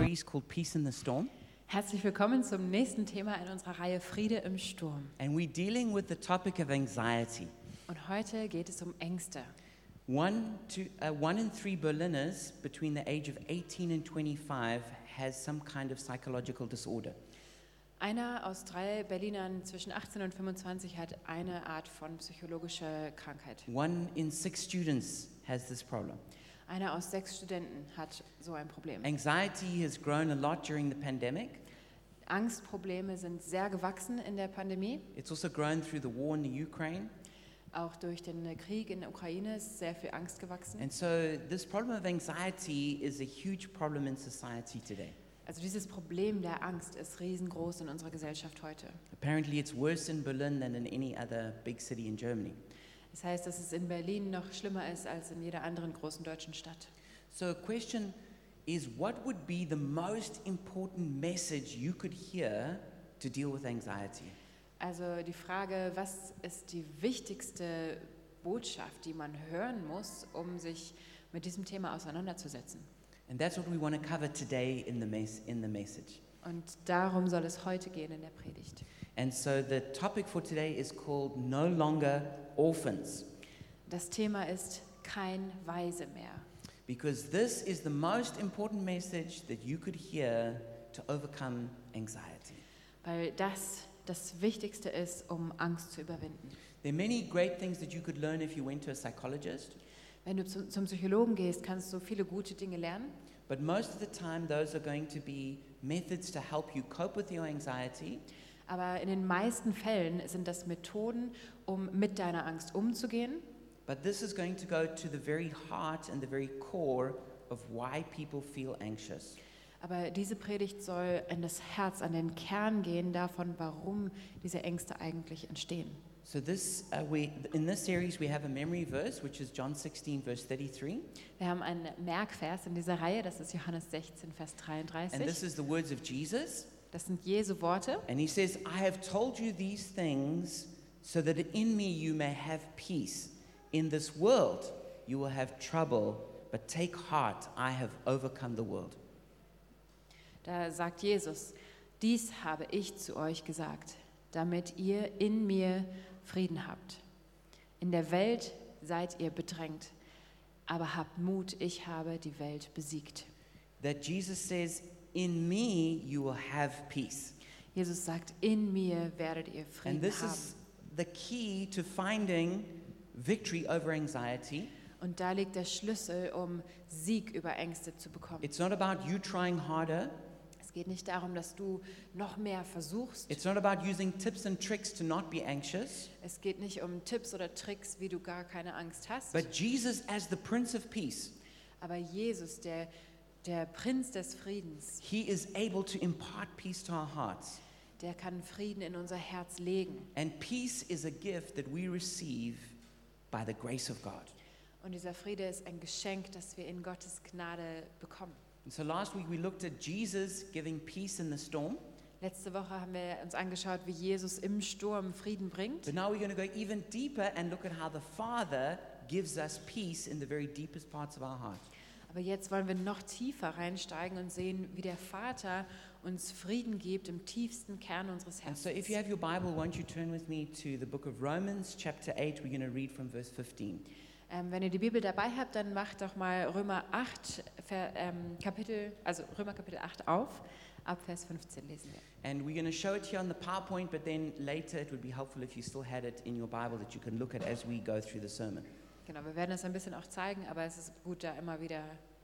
series called Peace in the Storm. Herzlich willkommen zum nächsten Thema in unserer Reihe Friede im Sturm. And we're dealing with the topic of anxiety. Und heute geht es um Ängste. One, to, uh, one in three Berliners between the age of 18 and 25 has some kind of psychological disorder. Einer aus drei Berlinern zwischen 18 und 25 hat eine Art von psychologischer Krankheit. One in six students has this problem. Einer aus sechs Studenten hat so ein Problem. Anxiety has grown a lot during the pandemic. Angstprobleme sind sehr gewachsen in der Pandemie. It's also grown through the war in the Ukraine. Auch durch den Krieg in der Ukraine ist sehr viel Angst gewachsen. And so, this problem of anxiety is a huge problem in society today. Also dieses Problem der Angst ist riesengroß in unserer Gesellschaft heute. Apparently, it's worse in Berlin than in any other big city in Germany. Das heißt, dass es in Berlin noch schlimmer ist als in jeder anderen großen deutschen Stadt. So, a question is what would be the most important message you could hear to deal with anxiety? Also die Frage, was ist die wichtigste Botschaft, die man hören muss, um sich mit diesem Thema auseinanderzusetzen? And that's what we want to cover today in the, mes- in the message. Und darum soll es heute gehen in der Predigt. And so, the topic for today is called No Longer Orphans, Das Thema ist kein Weise mehr. because this is the most important message that you could hear to overcome anxiety. Weil das das Wichtigste ist, um Angst zu überwinden. There are many great things that you could learn if you went to a psychologist, Wenn du zum, zum Psychologen gehst, kannst du viele gute Dinge lernen. but most of the time, those are going to be methods to help you cope with your anxiety Aber in den meisten Fällen sind das Methoden, um mit deiner Angst umzugehen. But this is going to go to the very heart and the very core of why people feel anxious. Aber diese Predigt soll in das Herz, an den Kern gehen davon, warum diese Ängste eigentlich entstehen. So this, uh, we, in this series, we have a memory verse, which is John 16, verse 33. Wir haben einen Merkvers in dieser Reihe, das ist Johannes 16, Vers And this 33. is the words of Jesus. Das sind Jesu Worte. And he says, I have told you these things so that in me you may have peace. In this world you will have trouble, but take heart, I have overcome the world. Da sagt Jesus, dies habe ich zu euch gesagt, damit ihr in mir Frieden habt. In der Welt seid ihr bedrängt, aber habt Mut, ich habe die Welt besiegt. That Jesus says, In me you will have peace. Jesus sagt, in mir werdet ihr And Frieden this haben. is the key to finding victory over anxiety. Und da liegt der Schlüssel, um Sieg über Ängste zu bekommen. It's not about you trying harder. Es geht nicht darum, dass du noch mehr versuchst. It's not about using tips and tricks to not be anxious. Es geht nicht um Tipps oder Tricks, wie du gar keine Angst hast. But Jesus, as the Prince of Peace, Aber Jesus, der, der Prinz des Friedens, He is able to impart peace to our hearts. der kann Frieden in unser Herz legen. And peace is a gift that we receive by the grace of God. Und dieser Friede ist ein Geschenk, das wir in Gottes Gnade bekommen. And so last week we looked at Jesus giving peace in the storm. Letzte Woche haben wir uns angeschaut, wie Jesus im Sturm Frieden bringt. But now we're going to go even deeper and look at how the Father gives us peace in the very deepest parts of our heart. Aber jetzt wollen wir noch tiefer reinsteigen und sehen, wie der Vater uns Frieden gibt im tiefsten Kern unseres And so if you Herzens. have your Bible, won't you turn with me to the book of Romans, chapter 8? We're going to read from verse 15. Ähm, wenn ihr die Bibel dabei habt, dann macht doch mal Römer 8, Ver, ähm, Kapitel, also Römer Kapitel 8 auf. Ab Vers 15 lesen wir. And we're going to show it here on the PowerPoint, but then later it would be helpful if you still had it in your Bible that you can look at as we go through the sermon. Genau, wir werden das ein bisschen auch zeigen, aber es ist gut, da immer wieder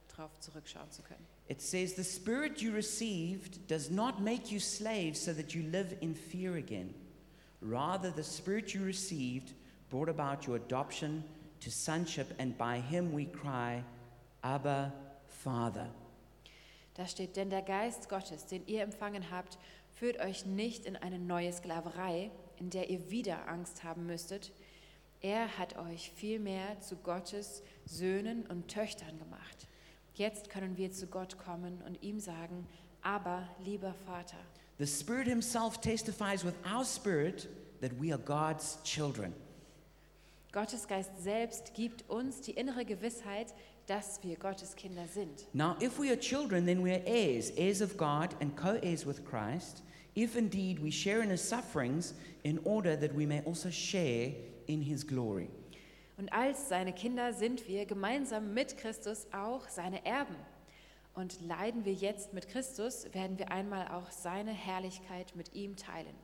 drauf zurückschauen zu können. It says, The Spirit you received does not make you slaves so that you live in fear again. Rather, the Spirit you received brought about your adoption to sonship, and by him we cry, Abba, Father. Da steht, denn der Geist Gottes, den ihr empfangen habt, führt euch nicht in eine neue Sklaverei, in der ihr wieder Angst haben müsstet. Er hat euch vielmehr zu Gottes Söhnen und Töchtern gemacht. Jetzt können wir zu Gott kommen und ihm sagen, aber lieber Vater. The Spirit Himself testifies with our spirit that we are God's children. Gottes Geist selbst gibt uns die innere Gewissheit, dass wir Gottes Kinder sind. Now, if we are children, then we are heirs, heirs of God and co heirs with Christ, if indeed we share in his sufferings, in order that we may also share in his glory. Und als seine Kinder sind wir gemeinsam mit Christus auch seine Erben. Und leiden wir jetzt mit Christus, werden wir einmal auch seine Herrlichkeit mit ihm teilen.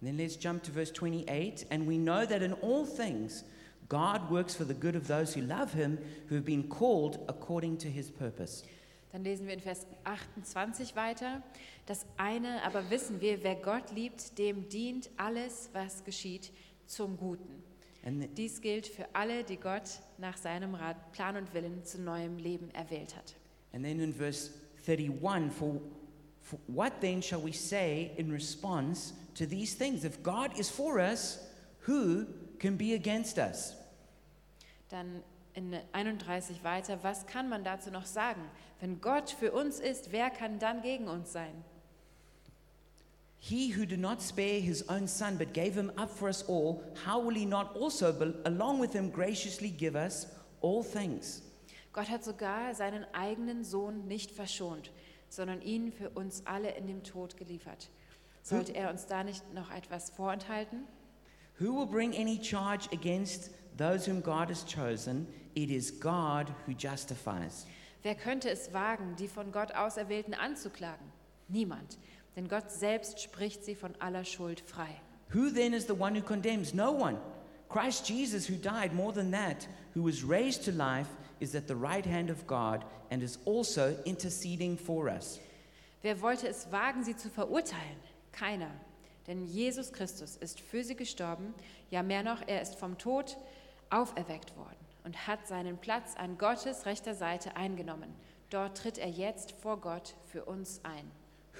And then let's jump to verse 28. And we know that in all things, God works for the good of those who love him, who have been called according to his purpose. Dann lesen wir in Vers 28 weiter. Das eine aber wissen wir, wer Gott liebt, dem dient alles, was geschieht, zum Guten. Dies gilt für alle, die Gott nach seinem Rat, Plan und Willen zu neuem Leben erwählt hat. And then in verse 31, for, for what then shall we say in response to these things? If God is for us, who can be against us? Dann in 31 weiter, was kann man dazu noch sagen? Wenn Gott für uns ist, wer kann dann gegen uns sein? He who did not spare his own son, but gave him up for us all, how will he not also, along with him, graciously give us all things? Gott hat sogar seinen eigenen Sohn nicht verschont, sondern ihn für uns alle in dem Tod geliefert. Sollte er uns da nicht noch etwas vorenthalten? Who will bring any charge against those whom God has chosen? It is God who justifies. Wer könnte es wagen, die von Gott Auserwählten anzuklagen? Niemand, denn Gott selbst spricht sie von aller Schuld frei. Who then is the one who condemns? No one. Christ Jesus, who died more than that, who was raised to life, is at the right hand of God and is also interceding for us. Wer wollte es wagen, sie zu verurteilen? Keiner. Denn Jesus Christus ist für sie gestorben, ja mehr noch, er ist vom Tod auferweckt worden und hat seinen Platz an Gottes rechter Seite eingenommen. Dort tritt er jetzt vor Gott für uns ein.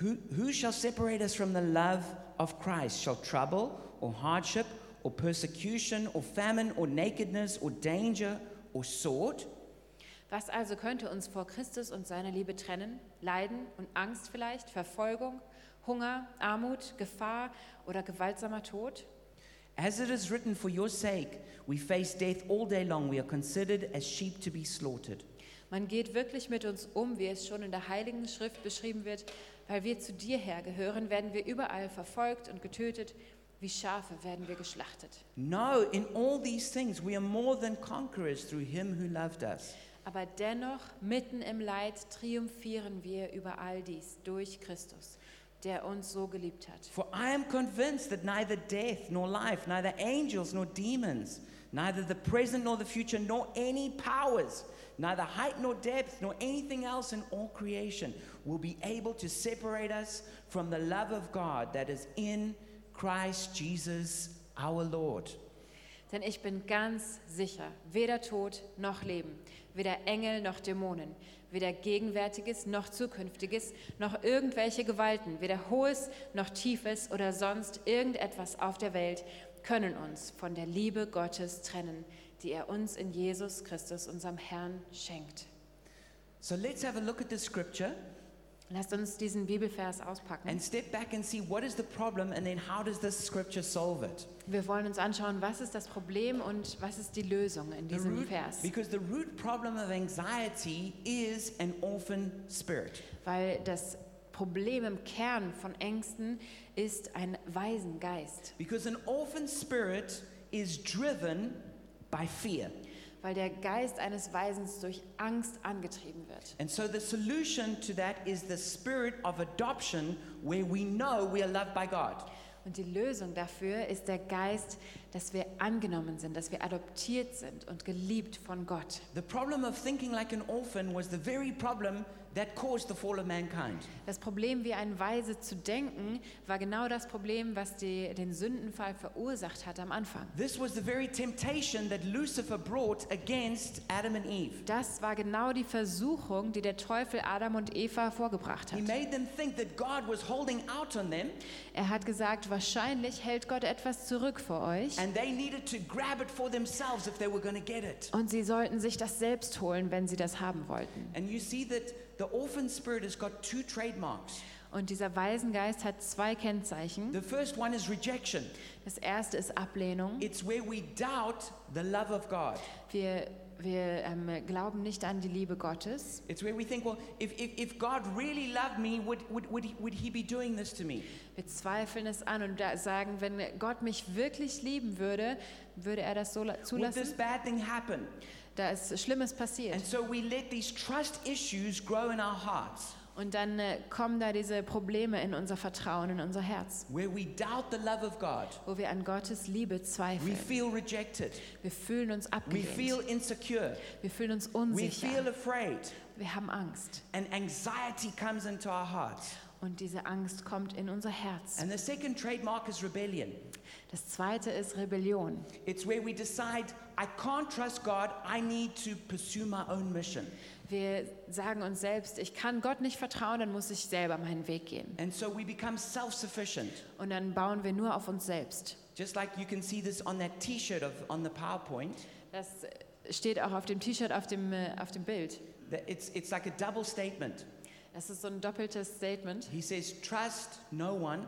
Who, who shall separate us from the love of Christ? Shall trouble or hardship or persecution or famine or nakedness or danger or sword? Was also könnte uns vor Christus und seiner Liebe trennen? Leiden und Angst vielleicht, Verfolgung, Hunger, Armut, Gefahr oder gewaltsamer Tod? As it is written, for your sake we face death all day long. We are considered as sheep to be slaughtered. Man geht wirklich mit uns um, wie es schon in der Heiligen Schrift beschrieben wird. Weil wir zu dir hergehören, werden wir überall verfolgt und getötet. Wie Schafe werden wir geschlachtet. No, in all these things we are more than conquerors through him who loved us. Aber dennoch, mitten im Leid, triumphieren wir über all dies durch Christus, der uns so geliebt hat. For I am convinced that neither death nor life, neither angels nor demons, neither the present nor the future, nor any powers, neither height nor depth, nor anything else in all creation will be able to separate us from the love of God that is in Christ Jesus our Lord. Denn ich bin ganz sicher, weder Tod noch Leben, weder Engel noch Dämonen, weder Gegenwärtiges noch Zukünftiges, noch irgendwelche Gewalten, weder Hohes noch Tiefes oder sonst irgendetwas auf der Welt können uns von der Liebe Gottes trennen, die er uns in Jesus Christus, unserem Herrn, schenkt. So let's have a look at the scripture Lasst uns diesen Bibelvers auspacken. and step back and see what is the problem and then how does this scripture solve it. Wir wollen uns anschauen, was ist das Problem und was ist die Lösung in diesem root- Vers. because the root problem of anxiety is an orphan spirit. Weil das Problem im Kern von Ängsten ist ein Waisengeist. Because an orphan spirit is driven by fear. Weil der Geist eines Waisens durch Angst angetrieben wird. And so the solution to that is the spirit of adoption where we know we are loved by God. Und die Lösung dafür ist der Geist, dass wir angenommen sind, dass wir adoptiert sind und geliebt von Gott. The problem of thinking like an orphan was the very problem that caused the fall of mankind. Das Problem, wie ein Weise zu denken, war genau das Problem, was die, den Sündenfall verursacht hat am Anfang. This was the very temptation that Lucifer brought against Adam and Eve. Das war genau die Versuchung, die der Teufel Adam und Eva vorgebracht He hat. made them think that God was holding out on them Er hat gesagt, wahrscheinlich hält Gott etwas zurück für euch and they needed to grab it for themselves if they were going to get it. und sie sollten sich das selbst holen, wenn sie das haben wollten. And you see that the orphan spirit has got two trademarks. Und dieser Waisengeist hat zwei Kennzeichen. The first one is rejection. Das erste ist Ablehnung. It's where we doubt the love of God. Wir wir ähm, glauben nicht an die Liebe Gottes. It's where we think, well, if, if, if God really loved me, would, would, would, he, would he be doing this to me? Wir zweifeln es an und sagen, wenn Gott mich wirklich lieben würde, würde er das so la- Would this zulassen. bad thing happen? Da ist Schlimmes passiert. And so we let these trust issues grow in our hearts, Und dann äh, kommen da diese Probleme in unser Vertrauen, in unser Herz, where we doubt the love of God. wo wir an Gottes Liebe We zweifeln. feel rejected. Wir fühlen uns We feel abgelehnt. insecure. Wir fühlen uns We unsicher. feel afraid. Wir haben Angst. And anxiety comes into our hearts. Und diese Angst kommt in unser Herz. And the second trademark is rebellion. Das zweite ist Rebellion. It's where we decide, I can't trust God, I need to pursue my own mission. Wir sagen uns selbst, ich kann Gott nicht vertrauen, dann muss ich selber meinen Weg gehen. And so we become self sufficient. Und dann bauen wir nur auf uns selbst. Just like you can see this on that t shirt on the PowerPoint. Das steht auch auf dem T-Shirt auf dem, äh, auf dem Bild. It's, it's like a double statement. Das ist so ein doppeltes Statement. He says, Trust no one,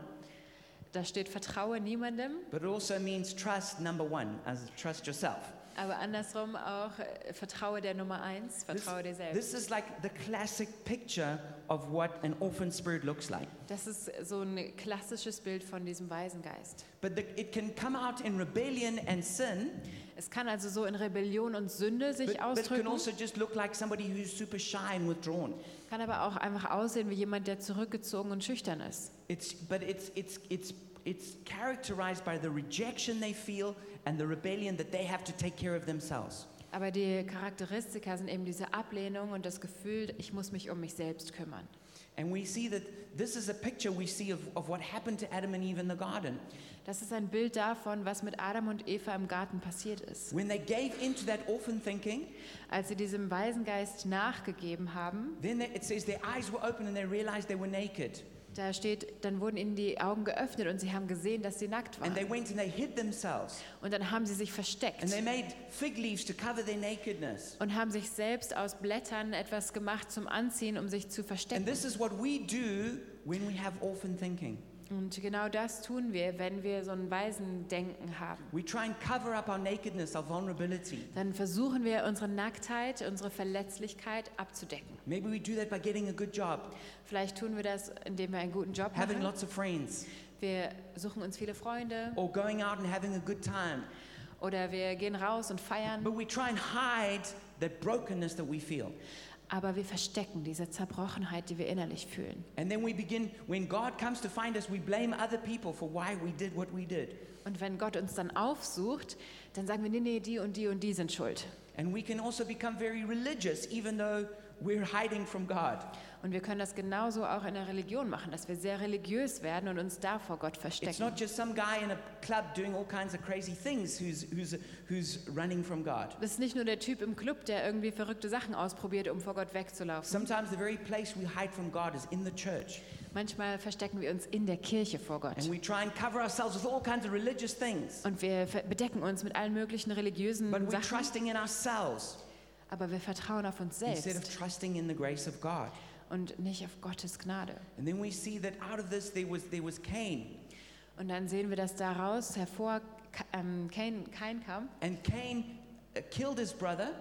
Da steht, vertraue niemandem, but it also means trust number one, as trust yourself. aber andersrum auch, äh, vertraue der Nummer eins, vertraue dir selbst. This is like the classic picture of what an orphan spirit looks like. Das ist so ein klassisches Bild von diesem Waisengeist. But the, it can come out in rebellion and sin, Es kann also so in Rebellion und Sünde sich but, but it can ausdrücken, also just look like somebody who's super shy and withdrawn. Kann aber auch einfach aussehen wie jemand, der zurückgezogen und schüchtern ist. It's, but it's, it's, it's, it's characterized by the rejection they feel and the rebellion that they have to take care of themselves. Aber die Charakteristika sind eben diese Ablehnung und das Gefühl, ich muss mich um mich selbst kümmern. And we see that this is a picture we see of, of what happened to Adam and Eve in the garden. Das ist ein Bild davon, was mit Adam und Eva im Garten passiert ist. When they gave into that orphan thinking, Als sie diesem Waisengeist nachgegeben haben, then they- it says their eyes were open and they realized they were naked. da steht, dann wurden ihnen die Augen geöffnet und sie haben gesehen, dass sie nackt And they waren. went and they hid themselves. Und dann haben sie sich versteckt And und haben sich selbst aus Blättern etwas gemacht zum Anziehen, um sich zu And verstecken. this is what we do when we have orphan thinking. Und genau das tun wir, wenn wir so ein Waisendenken haben. We try and cover up our nakedness, our vulnerability. Dann versuchen wir unsere Nacktheit, unsere Verletzlichkeit abzudecken. Maybe we do that by getting a good job, Vielleicht tun wir das, indem wir einen guten Job having machen. lots of friends, Wir suchen uns viele Freunde or going out and having a good time. oder wir gehen raus und feiern. But we try and hide that brokenness that we feel. Aber wir verstecken diese Zerbrochenheit, die wir innerlich fühlen. And then we begin, when God comes to find us, we blame other people for why we did what we did. Und wenn Gott uns dann aufsucht, dann sagen wir, nee, nee, die und die und die sind schuld. And we can also become very religious, even though we're hiding from God. Und wir können das genauso auch in der Religion machen, dass wir sehr religiös werden und uns da vor Gott It's verstecken. not just some guy in a club doing all kinds of crazy things who's, who's, who's running from God. Das ist nicht nur der Typ im Club, der irgendwie verrückte Sachen ausprobiert, um vor Gott wegzulaufen. Sometimes the very place we hide from God is in the church. Manchmal verstecken wir uns in der Kirche vor Gott. And we try and cover ourselves with all kinds of religious things. Und wir bedecken uns mit allen möglichen religiösen But we're Sachen, trusting in ourselves aber wir vertrauen auf uns instead of selbst trusting in the grace of God. Und nicht auf Gottes Gnade. And then we see that out of this there was, there was Cain. Und dann sehen wir, dass daraus hervor ähm, Kain, Kain kam. And Cain uh, killed his brother,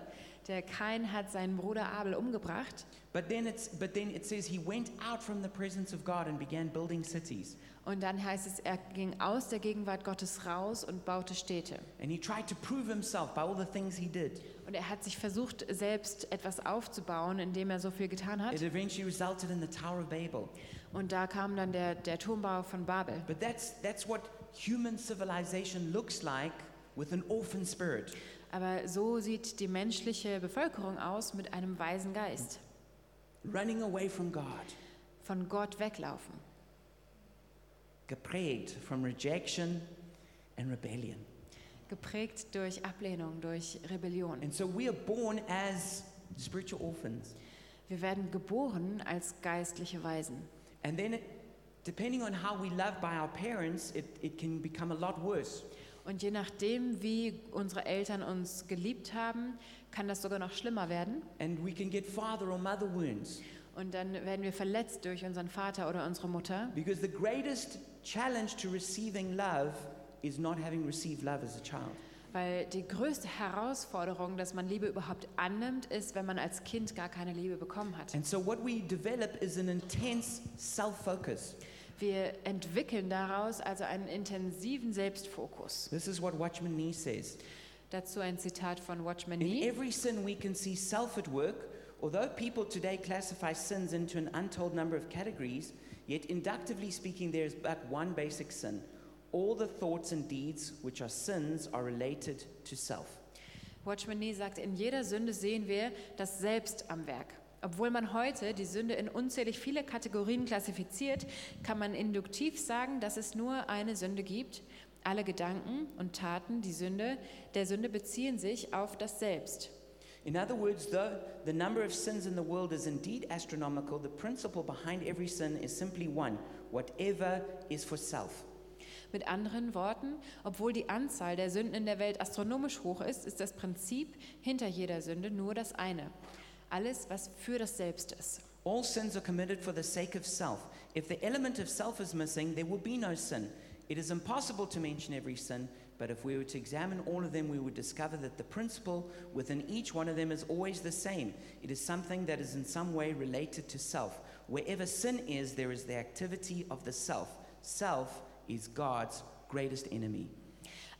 Der Kain hat seinen Bruder Abel umgebracht. but then, it's, but then it says he went out from the presence of God and began building cities. Und dann heißt es, er ging aus der Gegenwart Gottes raus und baute Städte. And he tried to prove himself by all the things he did. Und er hat sich versucht, selbst etwas aufzubauen, indem er so viel getan hat. It eventually resulted in the Tower of Babel. Und da kam dann der, der Turmbau von Babel. But that's, that's what human civilization looks like with an orphan spirit. Aber so sieht die menschliche Bevölkerung aus mit einem weisen Geist. Running away from God, Von Gott weglaufen. geprägt from rejection and rebellion. Geprägt durch Ablehnung, durch Rebellion. And so we are born as spiritual orphans. Wir werden geboren als geistliche Weisen. And then, depending on how we love by our parents, it, it can become a lot worse. Und je nachdem, wie unsere Eltern uns geliebt haben, kann das sogar noch schlimmer werden. And we can get father or mother wounds. Und dann werden wir verletzt durch unseren Vater oder unsere Mutter. Because the greatest challenge to receiving love is not having received love as a child. Weil die größte Herausforderung, dass man Liebe überhaupt annimmt, ist, wenn man als Kind gar keine Liebe bekommen hat. And so, what we develop is an intense self focus. Wir entwickeln daraus also einen intensiven Selbstfokus. This is what Watchman Nee says. Dazu ein Zitat von Watchman Nee. In every sin, we can see self at work. Although people today classify sins into an untold number of categories, yet inductively speaking, there is but one basic sin. All the thoughts and deeds which are sins are related to self. Watchman Nee sagt, in jeder Sünde sehen wir das Selbst am Werk. Obwohl man heute die Sünde in unzählig viele Kategorien klassifiziert, kann man induktiv sagen, dass es nur eine Sünde gibt. Alle Gedanken und Taten die Sünde, der Sünde beziehen sich auf das Selbst. In other words, though the number of sins in the world is indeed astronomical, the principle behind every sin is simply one whatever is for self. Mit anderen Worten, obwohl die Anzahl der Sünden in der Welt astronomisch hoch ist, ist das Prinzip hinter jeder Sünde nur das eine. Alles, was für das Selbst ist. All sins are committed for the sake of self. If the element of self is missing, there will be no sin. It is impossible to mention every sin, but if we were to examine all of them, we would discover that the principle within each one of them is always the same. It is something that is in some way related to self. Wherever sin is, there is the activity of the self. Self is God's greatest enemy.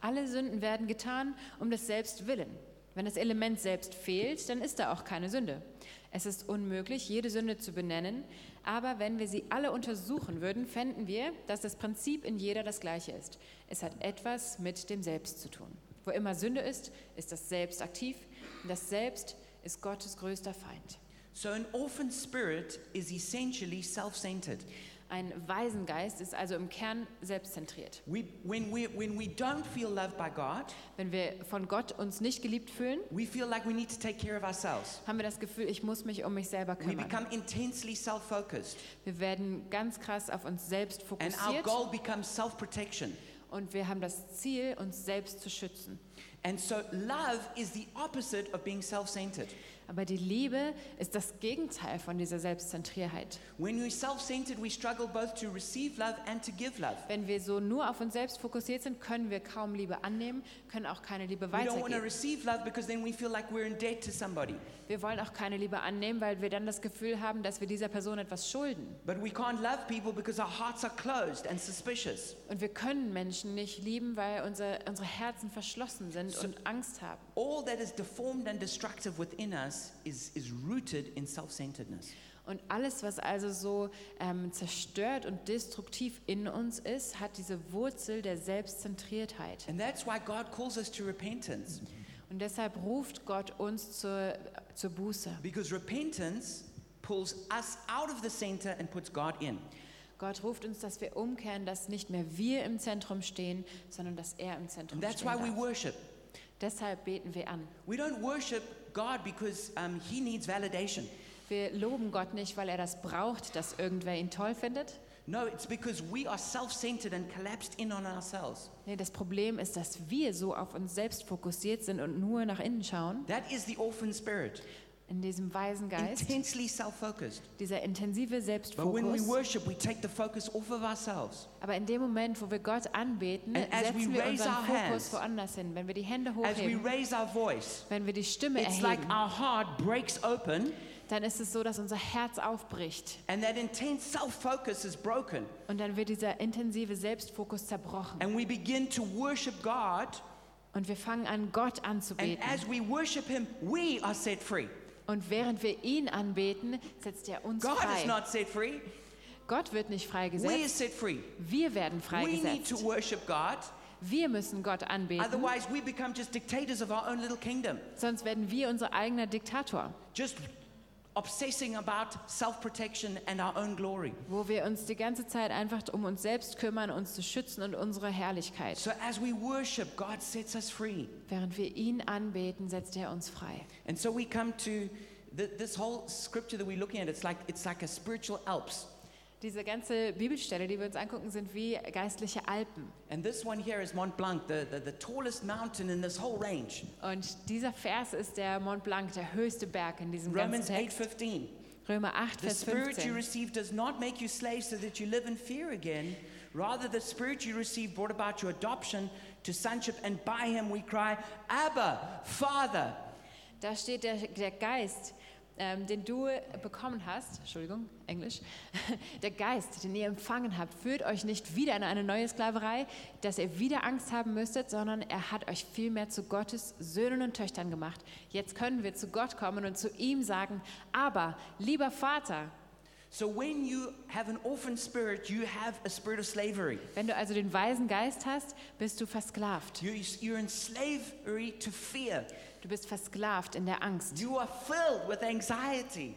Alle Sünden werden getan um des Selbst willen. Wenn das Element selbst fehlt, dann ist da auch keine Sünde. Es ist unmöglich, jede Sünde zu benennen, aber wenn wir sie alle untersuchen würden, fänden wir, dass das Prinzip in jeder das gleiche ist. Es hat etwas mit dem Selbst zu tun. Wo immer Sünde ist, ist das Selbst aktiv und das Selbst ist Gottes größter Feind. So, an orphan spirit is essentially self centered. Ein Waisengeist ist also im Kern selbstzentriert. We, when, we, when we don't feel loved by God, Wenn wir von Gott uns nicht geliebt fühlen, we feel like we need to take care of ourselves. haben wir das Gefühl, ich muss mich um mich selber We kümmern. become intensely self focused, Wir werden ganz krass auf uns selbst and our fokussiert goal becomes self protection. und wir haben das Ziel, uns selbst zu schützen. And so, love is the opposite of being self centered. Aber die Liebe ist das Gegenteil von dieser Selbstzentrierheit. When we're self centered, we struggle both to receive love and to give love. Wenn wir so nur auf uns selbst fokussiert sind, können wir kaum Liebe annehmen, können auch keine Liebe We don't want to weitergeben. receive love because then we feel like we're in debt to somebody. Wir wollen auch keine Liebe annehmen, weil wir dann das Gefühl haben, dass wir dieser Person etwas schulden. But we can't love people because our hearts are closed and suspicious. Und wir können Menschen nicht lieben, weil unsere, unsere Herzen verschlossen sind und Angst haben. All that is deformed and destructive within us is, is rooted in self centeredness. Und alles, was also so ähm, zerstört und destruktiv in uns ist, hat diese Wurzel der Selbstzentriertheit. And that's why God calls us to repentance. Und deshalb ruft Gott uns zur, zur Buße. Because repentance pulls us out of the center and puts God in. Gott ruft uns, dass wir umkehren, dass nicht mehr wir im Zentrum stehen, sondern dass er im Zentrum that's stehen why we worship. Deshalb beten wir an. We don't worship God because um, He needs validation. Wir loben Gott nicht, weil er das braucht, dass irgendwer ihn toll findet. No, it's because we are self centered and collapsed in on ourselves. Nee, das Problem ist, dass wir so auf uns selbst fokussiert sind und nur nach innen schauen, That is the orphan spirit, in diesem weisen Geist, intensely self focused. dieser intensive But when we Selbstfokus. worship, we take the focus off of ourselves. Aber in dem Moment, wo wir Gott anbeten, And setzen wir unseren our Fokus woanders hin. Wenn wir die Hände As we hochheben, raise our voice, wenn wir die Stimme it's like erheben, our heart breaks open dann ist es so, dass unser Herz aufbricht. and that intense self focus is broken. Und dann wird dieser intensive Selbstfokus zerbrochen. And we begin to worship God. Und wir fangen an, Gott And anzubeten. as we worship Him, we are set free. Und während wir ihn anbeten, setzt er uns God is frei. not set free, Gott wird nicht we are freigesetzt. set free. Wir werden We need to freigesetzt. worship God, Wir müssen Gott anbeten. otherwise, we become just dictators of our own little kingdom, Sonst werden wir unser eigener Diktator, just obsessing about self protection and our own glory. wo wir uns die ganze Zeit einfach um uns selbst kümmern, uns zu schützen und unsere Herrlichkeit. So as we worship, God sets us free. Während wir ihn anbeten, setzt er uns frei. And so we come to the, this whole scripture that we're looking at. It's like, it's like a spiritual Alps. Diese ganze Bibelstelle, die wir uns angucken, sind wie geistliche Alpen. And this one here is Mont Blanc, the, the, the tallest mountain in this whole range. Und dieser Vers ist der Mont Blanc, der höchste Berg in diesem Romans ganzen Text. 8:15. Römer 8, The Vers spirit you 15. received does not make you slaves so that you live in fear again. Rather, the spirit you received brought about your adoption to sonship, and by him we cry, Abba, Father. Da steht der, der Geist, ähm, den du bekommen hast, Entschuldigung, Englisch, der Geist, den ihr empfangen habt, führt euch nicht wieder in eine neue Sklaverei, dass ihr wieder Angst haben müsstet, sondern er hat euch vielmehr zu Gottes Söhnen und Töchtern gemacht. Jetzt können wir zu Gott kommen und zu ihm sagen, aber lieber Vater, So when you have an orphan spirit, you have a spirit of slavery. wenn du also den weisen Geist hast, bist du versklavt. You, you're in slavery to fear. Du bist versklavt in der Angst, You are filled with anxiety.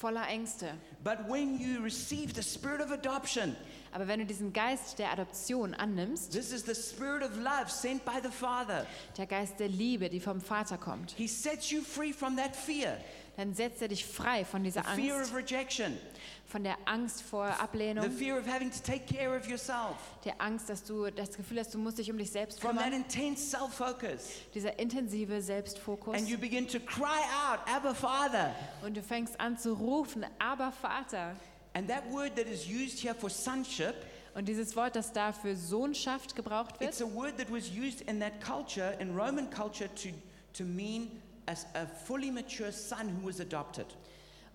voller Ängste. But when you receive the spirit of adoption, Aber wenn du diesen Geist der Adoption annimmst, this is the spirit of love sent by the Father. der Geist der Liebe, die vom Vater kommt, He sets you free from that fear, dann setzt er dich frei von the dieser fear Angst, of rejection, von der Angst vor the Ablehnung, fear of having to take care of yourself, der Angst, dass du das Gefühl hast, du musst dich um dich selbst from that kümmern, intense self focus. dieser intensive Selbstfokus. And you begin to cry out, Abba, Father. Und du fängst an zu rufen, aber Vater. And that word that is used here for sonship, Und dieses Wort, das da für Sohnschaft gebraucht it's wird, a word that was used in that culture, in Roman culture, to, to mean as a fully mature son who was adopted.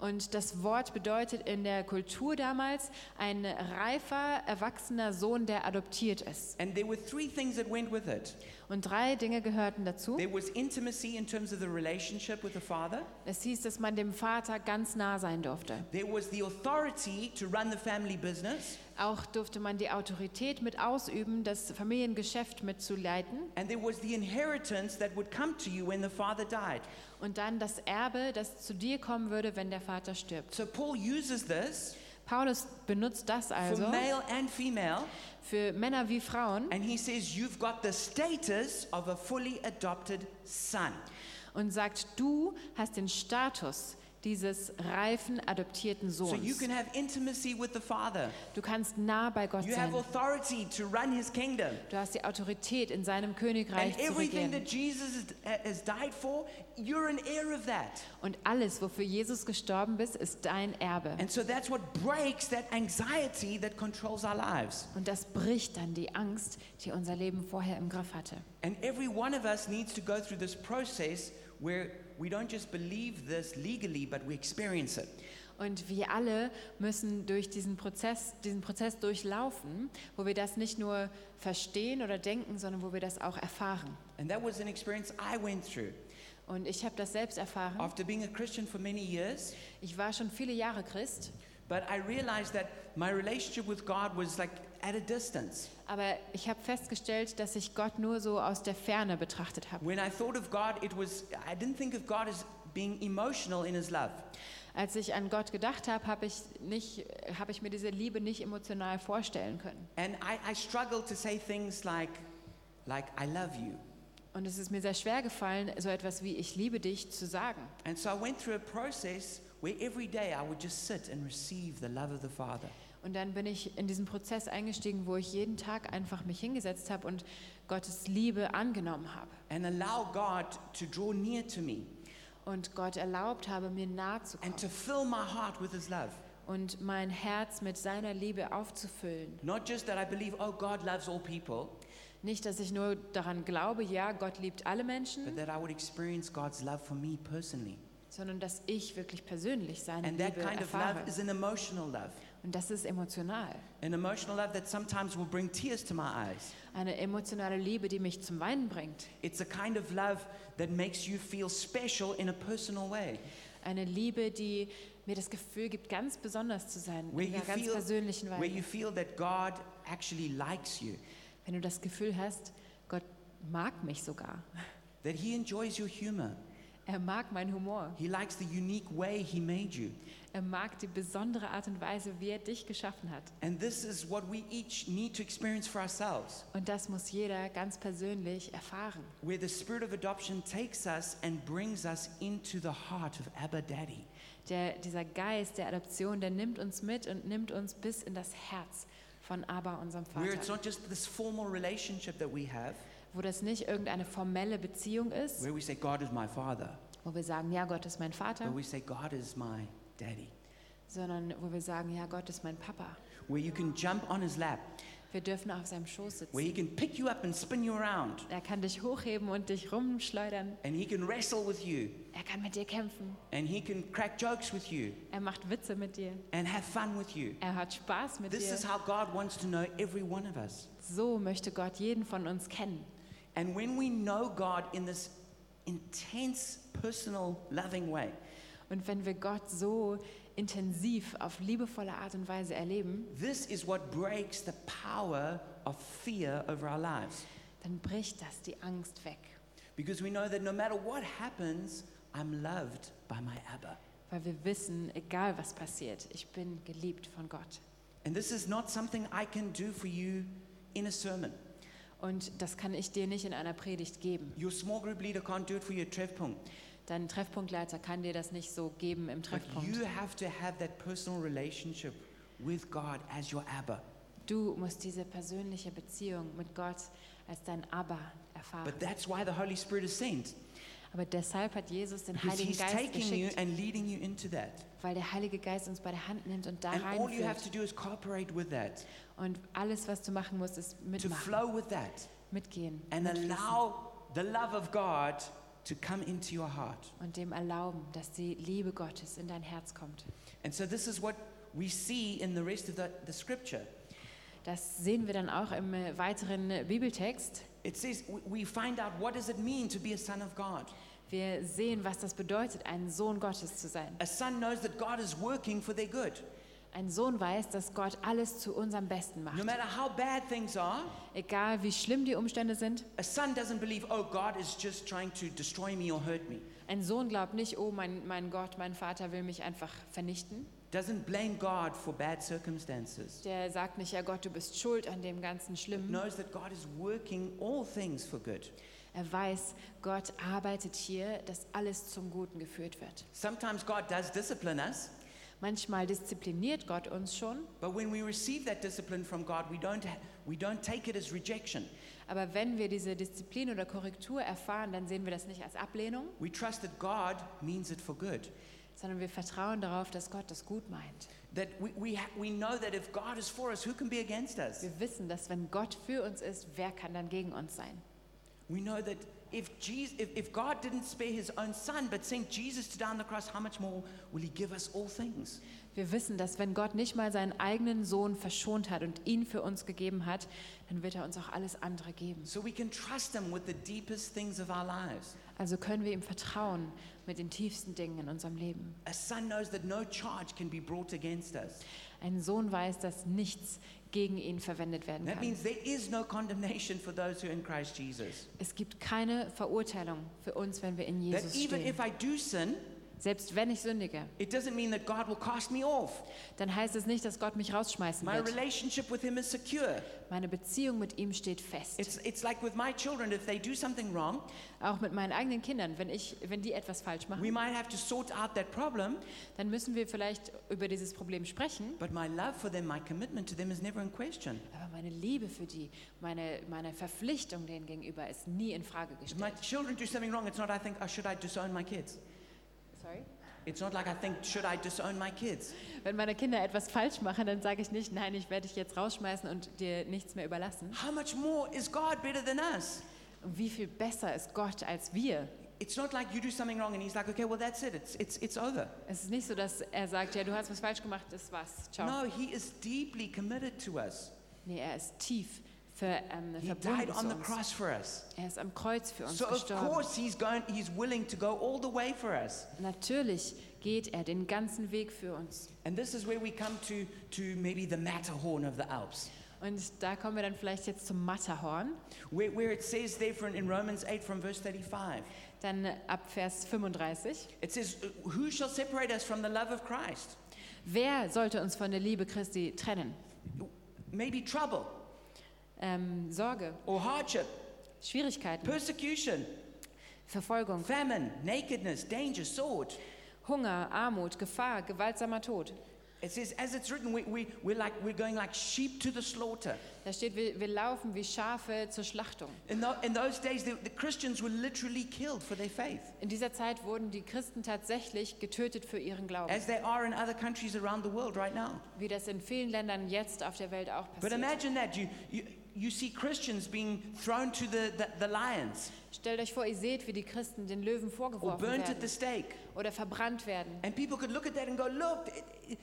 und das Wort bedeutet in der Kultur damals ein reifer, erwachsener Sohn, der adoptiert ist. And there were three things that went with it. Und drei Dinge gehörten dazu. There was intimacy in terms of the relationship with the father. Es hieß, dass man dem Vater ganz nah sein durfte. There was the authority to run the family business. Auch durfte man die Autorität mit ausüben, das Familiengeschäft mitzuleiten. And there was the inheritance that would come to you when the father died. Und dann das Erbe, das zu dir kommen würde, wenn der Vater stirbt. So Paul uses this Paulus benutzt das for also male and female, für Männer wie Frauen and he says, You've got the status of a fully adopted son. und sagt, du hast den Status dieses reifen, adoptierten So you Sohns. can have intimacy with the father, Du kannst nah bei Gott you have sein. authority to run his kingdom. Du hast die Autorität, in seinem And Königreich zu everything regieren. that Jesus has- has died for, you're an heir of that. Und alles, wofür Jesus gestorben ist, ist dein Erbe. And so that's what breaks that anxiety that controls our lives. Und das bricht dann die Angst, die unser Leben vorher im Griff hatte. And every one of us needs to go through this process where we don't just believe this legally, but we experience it. Und wir alle müssen durch diesen Prozess, diesen Prozess durchlaufen, wo wir das nicht nur verstehen oder denken, sondern wo wir das auch erfahren. And that was an experience I went through. Und ich habe das selbst erfahren. After being a Christian for many years, Ich war schon viele Jahre Christ, but I realized that my relationship with God was like at a distance. aber ich habe festgestellt, dass ich Gott nur so aus der Ferne betrachtet habe. When I thought of God, it was, I didn't think of God as being emotional in his love. Als ich an Gott gedacht habe, habe ich, nicht- habe ich mir diese Liebe nicht emotional vorstellen können. And I, I struggled to say things like, like, I love you. Und es ist mir sehr schwer gefallen, so etwas wie ich liebe dich zu sagen. And so I went through a process where every day I would just sit and receive the love of the Father. Und dann bin ich in diesen Prozess eingestiegen, wo ich jeden Tag einfach mich hingesetzt habe und Gottes Liebe angenommen habe. and allow God to draw near to me Und Gott erlaubt habe, mir nahe zu and kommen to fill my heart with His love. und mein Herz mit seiner Liebe aufzufüllen. Not just that I believe, oh, God loves all people, Nicht, dass ich nur daran glaube, ja, Gott liebt alle but Menschen, that I would experience God's love for me personally. Sondern dass ich wirklich persönlich seine And that Liebe kind of erfahre. love is an emotional love, Und das ist emotional. an emotional love that sometimes will bring tears to my eyes. Eine emotionale Liebe, die mich zum Weinen bringt. It's a kind of love that makes you feel special in a personal way, Eine Liebe, die mir das Gefühl gibt, ganz besonders zu sein, where in einer ganz feel, persönlichen where you Weise. feel that God actually likes you, Wenn du das Gefühl hast, Gott mag mich sogar. that He enjoys your humor, Er mag meinen Humor. He likes the unique way He made you. Er mag die besondere Art und Weise, wie er dich geschaffen hat. And this is what we each need to experience for ourselves, Und das muss jeder ganz persönlich erfahren. where the spirit of adoption takes us and brings us into the heart of Abba Daddy. Der, dieser Geist der Adoption, der nimmt uns mit und nimmt uns bis in das Herz von Abba, unserem Where it's Vater. not just this formal relationship that we have, Wo das nicht irgendeine formelle Beziehung ist, where we say, God is my father, wo wir sagen, ja, Gott ist mein Vater, but we say, God is my daddy. sondern wo wir sagen, ja, Gott ist mein Papa. Where you can jump on his lap Wir dürfen auf seinem Schoß where he sitzen. can pick you up and spin you around, Er kann dich hochheben und dich rumschleudern. and he can wrestle with you, Er kann mit dir kämpfen. and he can crack jokes with you, Er macht Witze mit dir. and have fun with you. Er hat Spaß mit This dir. is how God wants to know every one of us. So möchte Gott jeden von uns kennen. And when we know God in this intense, personal, loving way, Und wenn wir Gott so intensiv auf liebevolle Art und Weise erleben, this is what breaks the power of fear over our lives. dann bricht das die Angst weg. Because we know that no matter what happens, I'm loved by my Abba. Weil wir wissen, egal was passiert, ich bin geliebt von Gott. And this is not something I can do for you in a sermon. Und das kann ich dir nicht in einer Predigt geben. Your small group leader can't do it for you at Trevpunkt. Dein Treffpunktleiter kann dir das nicht so geben im But Treffpunkt. you have to have that personal relationship with God as your Abba. Du musst diese persönliche Beziehung mit Gott als dein Abba erfahren. But that's why the Holy Spirit is sent. Aber deshalb hat Jesus den Because Heiligen He's Geist taking you geschickt, and leading you into that. weil der Heilige Geist uns bei der Hand nimmt und da And all you have to reinführt. do is cooperate with that, Und alles, was du machen musst, ist to mitmachen, flow with that, mitgehen and mitfließen allow the love of God to come into your heart. und dem erlauben, dass die Liebe Gottes in dein Herz kommt. And so this is what we see in the rest of the, the scripture. Das sehen wir dann auch im äh, weiteren äh, Bibeltext. It says we- find out what does it mean to be a son of God. Wir sehen, was das bedeutet, ein Sohn Gottes zu sein. A son knows that God is working for their good. Ein Sohn weiß, dass Gott alles zu unserem Besten No macht. matter how bad things are, Egal wie schlimm die Umstände sind, a son doesn't believe, oh, God is just trying to destroy me or hurt me. ein Sohn glaubt nicht, oh mein, mein Gott, mein Vater will mich einfach vernichten. Doesn't blame God for bad circumstances. Der sagt nicht, ja Gott, du bist schuld an dem ganzen Schlimmen. Knows that God is working all things for good. Er weiß, Gott arbeitet hier, dass alles zum Guten geführt wird. Sometimes God does discipline us, Manchmal diszipliniert Gott uns schon, but when we receive that discipline from God, we don't, we don't take it as rejection. aber wenn wir diese Disziplin oder Korrektur erfahren, dann sehen wir das nicht als Ablehnung, We trust that God means it for good. Sondern wir vertrauen darauf, dass Gott das gut meint. That we, we, we know that if God is for us, who can be against us? Wir wissen, dass wenn Gott für uns ist, wer kann dann gegen uns sein? We know that if, Jesus, if, if God didn't spare his own son but sent Jesus to die on the cross, how much more will he give us all things? Wir wissen, dass wenn Gott nicht mal seinen eigenen Sohn verschont hat und ihn für uns gegeben hat, dann wird er uns auch alles andere geben. So we can trust him with the deepest things of our lives. Also können wir ihm vertrauen mit den tiefsten Dingen in unserem Leben. A son knows that no charge can be brought against us. Ein Sohn weiß, dass nichts gegen ihn verwendet werden That kann. means there is no condemnation for those who are in Christ Jesus. Es gibt keine Verurteilung für uns, wenn wir in That Jesus even stehen. if I do sin, Selbst wenn ich sündige, it doesn't mean that God will cast me off. dann heißt es nicht, dass Gott mich rausschmeißen My wird. relationship with him is secure. Meine Beziehung mit ihm steht fest. It's, it's like with my children, if they do something wrong, Auch mit meinen eigenen Kindern. Wenn, ich, wenn die etwas falsch machen, we might have to sort out that problem, dann müssen wir vielleicht über dieses Problem sprechen. but my love for them, my commitment to them is never in question. Aber meine Liebe für die, meine, meine Verpflichtung denen gegenüber ist nie in Frage If my gestellt. children do something wrong, it's not I think, oh, should I disown my kids? Sorry? It's not like I think, should I disown my kids? Wenn meine Kinder etwas falsch machen, dann sage ich nicht, nein, ich werde dich jetzt rausschmeißen und dir nichts mehr überlassen. How much more is God better than us? Und wie viel besser ist Gott als wir? It's not like you do something wrong and he's like, okay, well, that's it. It's, it's, it's over. Es ist nicht so, dass er sagt, ja, du hast was falsch gemacht, das war's, ciao. No, he is deeply committed to us. Nee, er ist tief für, ähm, He died on the cross for us. Er ist am Kreuz für uns So of course he's going he's willing to go all the way for us. Natürlich geht er den ganzen Weg für uns. And this is where we come to to maybe the Matterhorn of the Alps. Und da kommen wir dann vielleicht jetzt zum Matterhorn. Where, where it says there from, in Romans 8 from verse 35. Dann ab Vers 35. It says, Who shall separate us from the love of Christ? Wer sollte uns von der Liebe Christi trennen? Maybe trouble Ähm, Sorge, or hardship, Schwierigkeiten, persecution, Verfolgung, famine, nakedness, danger, sword. Hunger, Armut, Gefahr, gewaltsamer Tod. It says, as it's written, we, we, we're, like, we're going like sheep to the slaughter. Da steht, wir, wir laufen wie Schafe zur Schlachtung. In, tho- in those days, the, the Christians were literally killed for their faith, In dieser Zeit wurden die Christen tatsächlich getötet für ihren Glauben, as they are in other countries around the world right now. wie das in vielen Ländern jetzt auf der Welt auch But passiert. imagine that. You, you, you see Christians being thrown to the, the, the lions Stellt euch vor, ihr seht, wie die Christen den Löwen or vorgeworfen burnt at the werden stake. oder verbrannt werden. And people could look at that and go, look, it, it,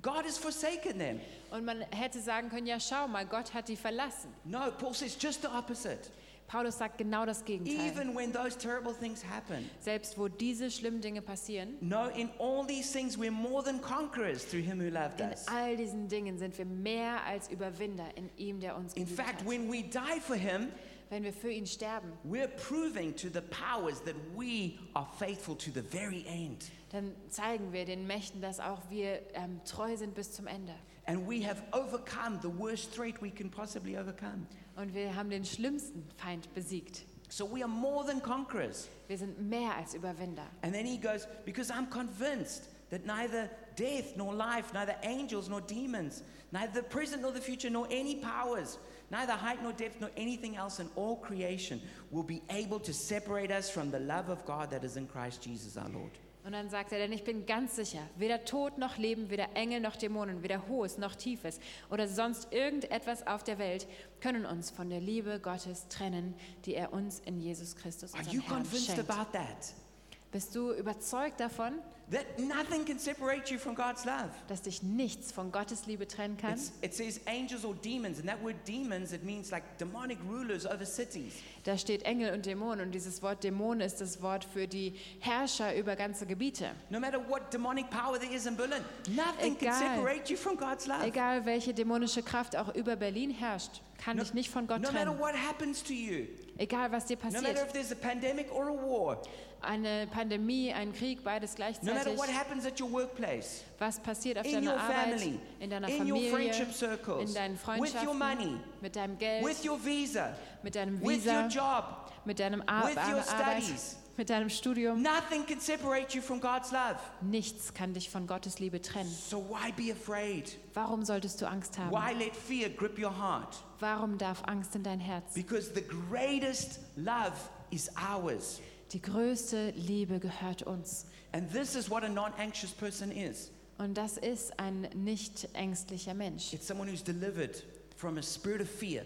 God has forsaken them. Und man hätte sagen können, ja schau mal, Gott hat die verlassen. No, Paul says just the opposite. Paulus sagt genau das Gegenteil. Even when those terrible things happen, Selbst wo diese schlimmen Dinge passieren, no, in all these things we're more than conquerors through him who loved in us. all diesen Dingen sind wir mehr als Überwinder in ihm, der uns In geliebt fact, hat. when we die for him, Wenn wir für ihn sterben, we're proving to the powers that we are faithful to the very end. dann zeigen wir den Mächten, dass auch wir ähm, treu sind bis zum Ende. And we have overcome the worst threat we can possibly overcome. Und wir haben den schlimmsten Feind besiegt. So we are more than conquerors. Wir sind mehr als Überwinder. And then he goes, Because I'm convinced that neither death nor life, neither angels nor demons, neither the present nor the future, nor any powers, neither height nor depth, nor anything else in all creation will be able to separate us from the love of God that is in Christ Jesus our Lord. Und dann sagt er, denn ich bin ganz sicher, weder Tod noch Leben, weder Engel noch Dämonen, weder Hohes noch Tiefes oder sonst irgendetwas auf der Welt können uns von der Liebe Gottes trennen, die er uns in Jesus Christus, Are unserem you Herrn, convinced schenkt. about that? Bist du überzeugt davon, That nothing can separate you from God's love. dass dich nichts von Gottes Liebe trennen kann? It's, it says angels or demons, and that word demons, it means like demonic rulers over cities. Da steht Engel und Dämonen und dieses Wort Dämon ist das Wort für die Herrscher über ganze Gebiete. No matter what demonic power there is in Berlin, nothing can Egal. separate you from God's love. Egal welche dämonische Kraft auch über Berlin herrscht, kann No, dich nicht von Gott no matter trennen. what happens to you, Egal was dir no matter passiert. if there's a pandemic or a war, Eine Pandemie, ein Krieg, beides no matter gleichzeitig. what happens at your workplace, Was passiert auf in deiner your Arbeit, family, in deiner in Familie, friendship circles, in deinen with your Freundschaften, money, mit deinem Geld, with your visa, mit deinem with your Visa, job, mit deinem Ar with your Arbeit, studies. mit deinem Studium. nothing can separate you from God's love. Nichts kann dich von Gottes Liebe trennen. So why be afraid? Warum solltest du Angst haben? Why let fear grip your heart? Warum darf Angst in dein Herz? Because the greatest love is ours. Die größte Liebe gehört uns. And this is what a non anxious person is Und das ist ein nicht ängstlicher Mensch. it's someone who's delivered from a spirit of fear,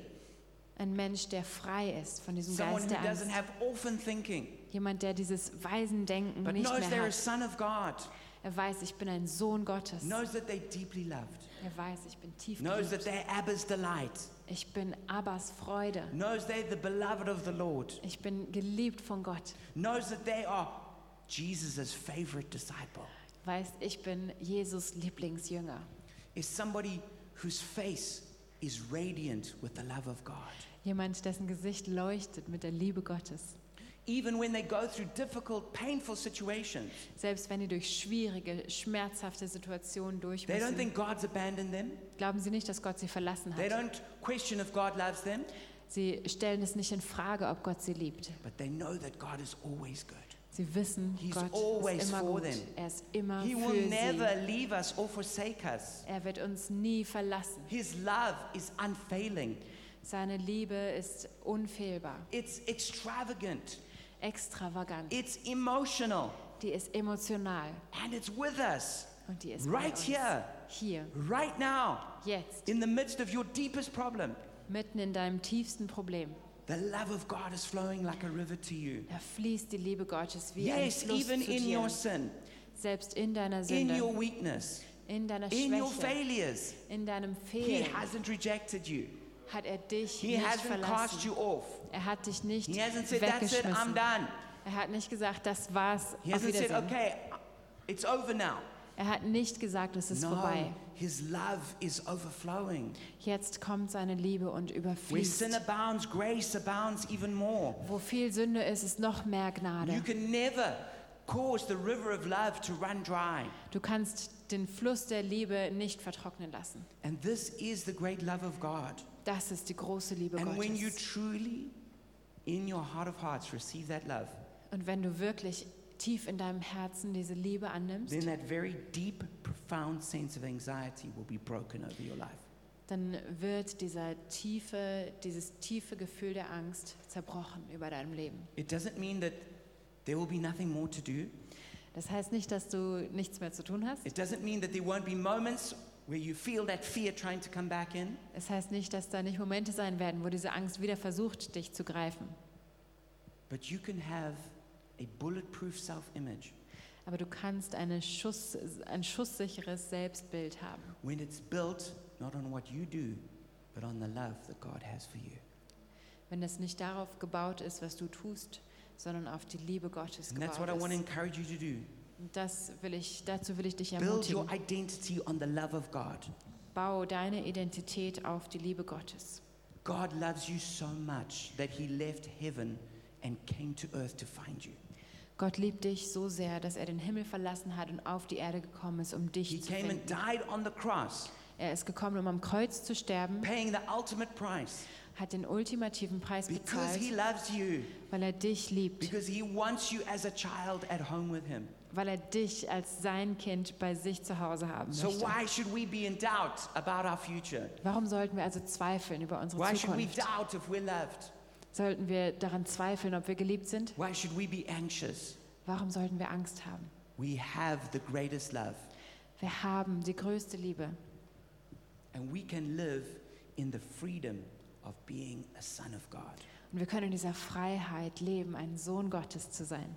Ein Mensch, der frei ist von diesem someone Geist who der Angst. doesn't have orphan thinking, Jemand, der dieses Waisendenken but nicht knows mehr hat. son of God, Er weiß, ich bin ein Sohn Gottes. knows that they're deeply loved, Er weiß, ich bin tief knows that geliebt. they're Abba's delight, Ich bin Abbas Freude. knows they're the beloved of the Lord, Ich bin geliebt von Gott. knows that they are Jesus' favorite disciple, Weiß, ich bin Jesus Lieblingsjünger. is somebody whose face is radiant with the love of God. Jemand, dessen Gesicht leuchtet mit der Liebe Gottes. Even when they go through difficult, painful situations, Selbst wenn die durch schwierige, schmerzhafte Situationen durch they don't müssen, think God's abandoned them. glauben sie nicht, dass Gott sie verlassen They hat. don't question if God loves them, Sie stellen es nicht in Frage, ob Gott sie liebt. but they know that God is always good. Sie wissen, He's Gott always ist immer for gut. them. Er ist immer He für will never sie. leave us or forsake us. Er wird uns nie verlassen. His love is unfailing, Seine Liebe ist unfehlbar, it's extravagant, extravagant. it's emotional, Die ist emotional and it's with us und die ist right here, Hier, right now, jetzt, in the midst of your deepest problem. mitten in deinem tiefsten Problem. The love of God is flowing like a river to you. Da fließt die Liebe Gottes wie Yes, ein Fluss even zu in dir. your sin, Selbst in deiner in Sünde, your weakness, in deiner in your Schwäche, failures. in deinem He Fehlen hasn't rejected you. Hat er dich He nicht hasn't cast verlassen. you off. Er hat dich nicht He hasn't said, That's it, I'm weggeschmissen. done. Er hat nicht gesagt, das war's, He auf hasn't said, Wiedersehen. Okay, it's over now. Er hat nicht gesagt, es ist vorbei. His love is overflowing. Jetzt kommt seine Liebe und Where überfließt. sin abounds, grace abounds even more. Wo viel Sünde ist, ist noch mehr Gnade. You can never cause the river of love to run dry. Du kannst den Fluss der Liebe nicht vertrocknen lassen. And this is the great love of God. Das ist die große Liebe And when you Gottes. truly, in your heart of hearts, receive that love, Und wenn du wirklich tief in deinem Herzen diese Liebe annimmst, then that very deep, profound sense of anxiety will be broken over your life. dann wird dieser tiefe, dieses tiefe Gefühl der Angst zerbrochen über deinem Leben. It doesn't mean that there will be nothing more to do. Das heißt nicht, dass du nichts mehr zu tun hast. It doesn't mean that there won't be moments where you feel that fear trying to come back in. Es heißt nicht, dass da nicht Momente sein werden, wo diese Angst wieder versucht, dich zu greifen. But you can have a bulletproof self image Aber du kannst eine Schuss, ein schusssicheres Selbstbild haben, when it's built not on what you do, but on the love that God has for you. wenn es nicht darauf gebaut ist, was du tust, sondern auf die Liebe Gottes And that's what I gebaut want to ist. encourage you to do. Und das will ich, dazu will ich dich Build your ermutigen. identity on the love of God. Bau deine Identität auf die Liebe Gottes. God loves you so much that he left heaven and came to earth to find you. Gott liebt dich so sehr, dass er den Himmel verlassen hat und auf die Erde gekommen ist, um He dich zu came and finden. died on the cross, Er ist gekommen, um am Kreuz zu sterben, paying the ultimate price hat den ultimativen Preis because he bezahlt, loves you, weil er dich liebt, because he wants you as a child at home with him. weil er dich als sein Kind bei sich zu Hause haben So möchte. why should we be in doubt about our future? Warum sollten wir also zweifeln über unsere Why should we Zukunft? doubt if we're loved? Sollten wir daran zweifeln, ob wir geliebt sind? Why should we be anxious? Warum sollten wir Angst haben? We have the greatest love, Wir haben die größte Liebe and we can live in the freedom of being a son of God. und wir können in dieser Freiheit leben, ein Sohn Gottes zu sein.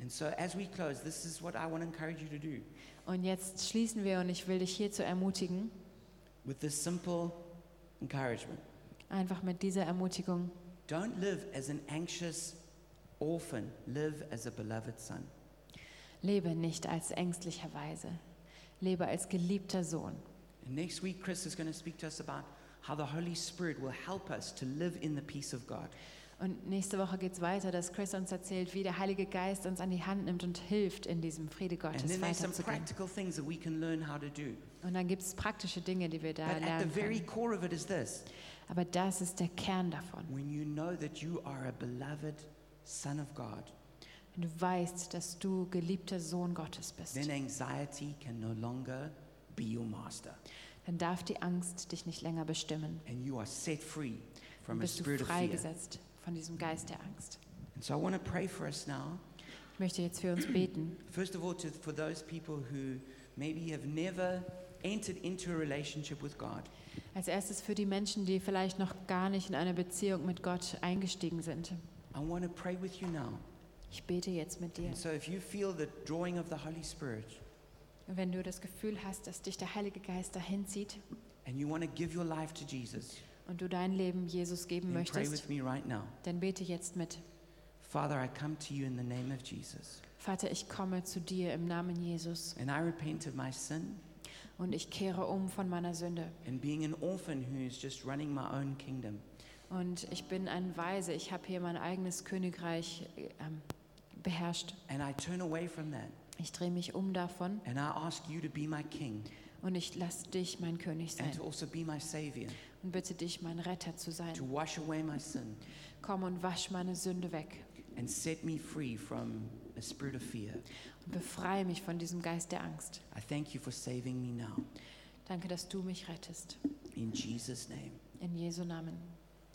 And so, as we close, this is what I want to encourage you to do Und jetzt schließen wir und ich will dich hierzu ermutigen, with this simple encouragement. einfach mit dieser Ermutigung. Don't live as an anxious orphan, live as a beloved son. Lebe nicht als ängstlicher Weise, lebe als geliebter Sohn. Next week, Chris is going to speak to us about how the Holy Spirit will help us to live in the peace of God. Und nächste Woche geht es weiter, dass Chris uns erzählt, wie der Heilige Geist uns an die Hand nimmt und hilft, in diesem Friede And Gottes then there's some weiterzugehen. practical things that we can learn how to do. Und dann gibt es praktische Dinge, die wir da But at the lernen very können. core of it is this Aber das ist der Kern davon. when you know that you are a beloved son of God, Wenn du weißt, dass du geliebter Sohn Gottes bist, then anxiety can no longer be your master. dann darf die Angst dich nicht länger bestimmen. And you are set free from a bist du spirit of fear. freigesetzt von diesem Geist der Angst. And so I want to pray for us now. Ich möchte jetzt für uns beten. First of all, to, for those people who maybe have never entered into a relationship with God. Als erstes für die Menschen, die vielleicht noch gar nicht in eine Beziehung mit Gott eingestiegen sind. I want to pray with you now. Ich bete jetzt mit dir. And so if you feel the drawing of the Holy Spirit Wenn du das Gefühl hast, dass dich der Heilige Geist dahin zieht and you want to give your life to Jesus, und du dein Leben Jesus geben then pray with möchtest, me right now. dann bete jetzt mit. Father, I come to you in the name of Jesus. Vater, ich komme zu dir im Namen Jesus And I repent of my sin und ich kehre um von meiner Sünde. and being an orphan who's just running my own kingdom. Und ich bin ein Weise, ich habe hier mein eigenes Königreich äh, ähm, beherrscht. And I turn away from that. Ich drehe mich um davon And I ask you to be my king und ich lasse dich mein König sein and to also be my savior, und bitte dich, mein Retter zu sein. to wash away my sin Komm und wasch meine Sünde weg and set me free from a spirit of fear. und befreie mich von diesem Geist der Angst. I thank you for saving me now. Danke, dass du mich rettest. In Jesus' name. In Jesu Namen.